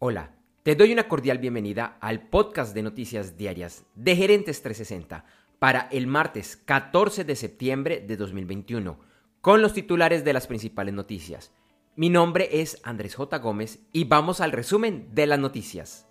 Hola, te doy una cordial bienvenida al podcast de noticias diarias de Gerentes 360 para el martes 14 de septiembre de 2021, con los titulares de las principales noticias. Mi nombre es Andrés J. Gómez y vamos al resumen de las noticias.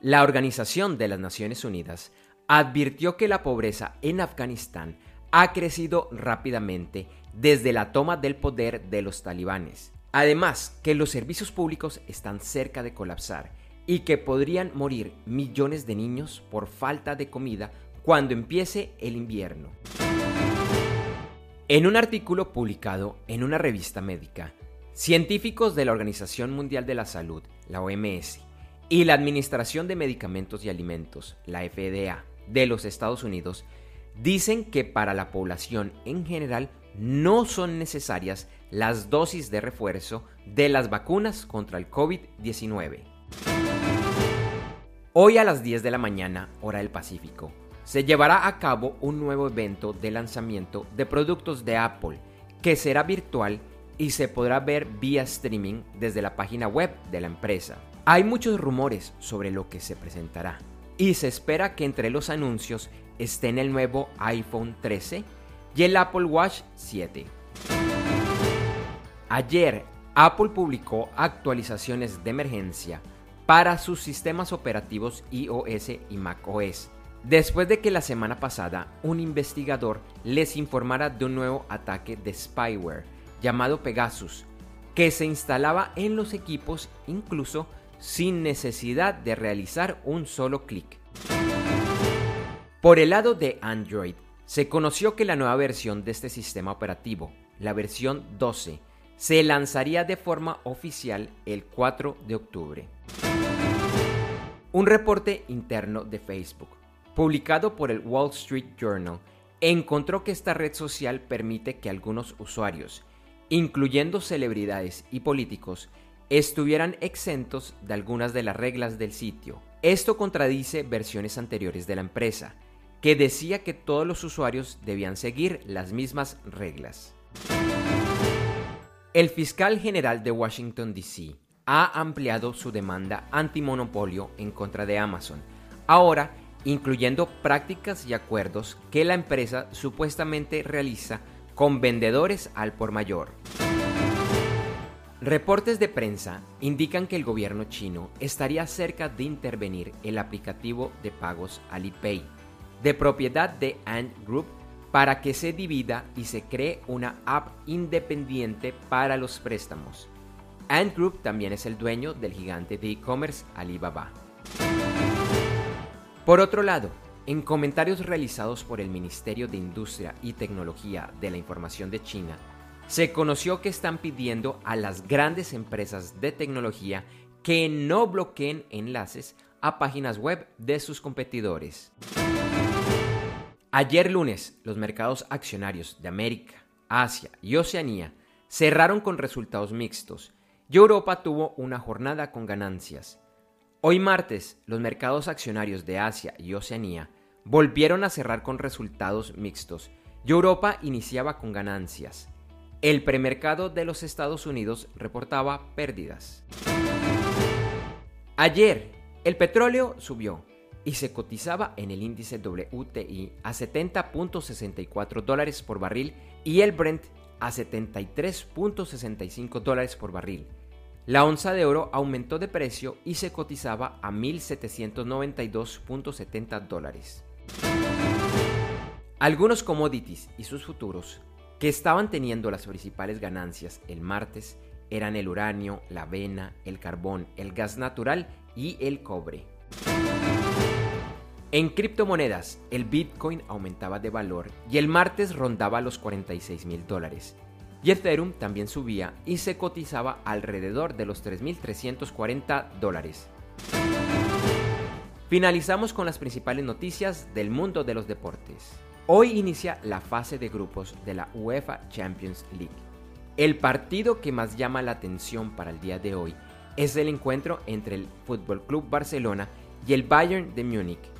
La Organización de las Naciones Unidas advirtió que la pobreza en Afganistán ha crecido rápidamente desde la toma del poder de los talibanes Además, que los servicios públicos están cerca de colapsar y que podrían morir millones de niños por falta de comida cuando empiece el invierno. En un artículo publicado en una revista médica, científicos de la Organización Mundial de la Salud, la OMS, y la Administración de Medicamentos y Alimentos, la FDA, de los Estados Unidos, dicen que para la población en general no son necesarias las dosis de refuerzo de las vacunas contra el COVID-19. Hoy a las 10 de la mañana, hora del Pacífico, se llevará a cabo un nuevo evento de lanzamiento de productos de Apple que será virtual y se podrá ver vía streaming desde la página web de la empresa. Hay muchos rumores sobre lo que se presentará y se espera que entre los anuncios estén el nuevo iPhone 13 y el Apple Watch 7. Ayer, Apple publicó actualizaciones de emergencia para sus sistemas operativos iOS y macOS, después de que la semana pasada un investigador les informara de un nuevo ataque de spyware llamado Pegasus, que se instalaba en los equipos incluso sin necesidad de realizar un solo clic. Por el lado de Android, se conoció que la nueva versión de este sistema operativo, la versión 12, se lanzaría de forma oficial el 4 de octubre. Un reporte interno de Facebook, publicado por el Wall Street Journal, encontró que esta red social permite que algunos usuarios, incluyendo celebridades y políticos, estuvieran exentos de algunas de las reglas del sitio. Esto contradice versiones anteriores de la empresa, que decía que todos los usuarios debían seguir las mismas reglas. El fiscal general de Washington, D.C. ha ampliado su demanda antimonopolio en contra de Amazon, ahora incluyendo prácticas y acuerdos que la empresa supuestamente realiza con vendedores al por mayor. Reportes de prensa indican que el gobierno chino estaría cerca de intervenir el aplicativo de pagos Alipay de propiedad de Ant Group para que se divida y se cree una app independiente para los préstamos. Ant Group también es el dueño del gigante de e-commerce Alibaba. Por otro lado, en comentarios realizados por el Ministerio de Industria y Tecnología de la Información de China, se conoció que están pidiendo a las grandes empresas de tecnología que no bloqueen enlaces a páginas web de sus competidores. Ayer lunes, los mercados accionarios de América, Asia y Oceanía cerraron con resultados mixtos y Europa tuvo una jornada con ganancias. Hoy martes, los mercados accionarios de Asia y Oceanía volvieron a cerrar con resultados mixtos y Europa iniciaba con ganancias. El premercado de los Estados Unidos reportaba pérdidas. Ayer, el petróleo subió y se cotizaba en el índice WTI a 70.64 dólares por barril y el Brent a 73.65 dólares por barril. La onza de oro aumentó de precio y se cotizaba a 1.792.70 dólares. Algunos commodities y sus futuros que estaban teniendo las principales ganancias el martes eran el uranio, la avena, el carbón, el gas natural y el cobre. En criptomonedas, el Bitcoin aumentaba de valor y el martes rondaba los 46 mil dólares. Y Ethereum también subía y se cotizaba alrededor de los 3.340 dólares. Finalizamos con las principales noticias del mundo de los deportes. Hoy inicia la fase de grupos de la UEFA Champions League. El partido que más llama la atención para el día de hoy es el encuentro entre el Fútbol Club Barcelona y el Bayern de Múnich